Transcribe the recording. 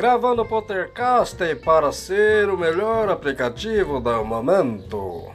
gravando o Pottercast para ser o melhor aplicativo da momento.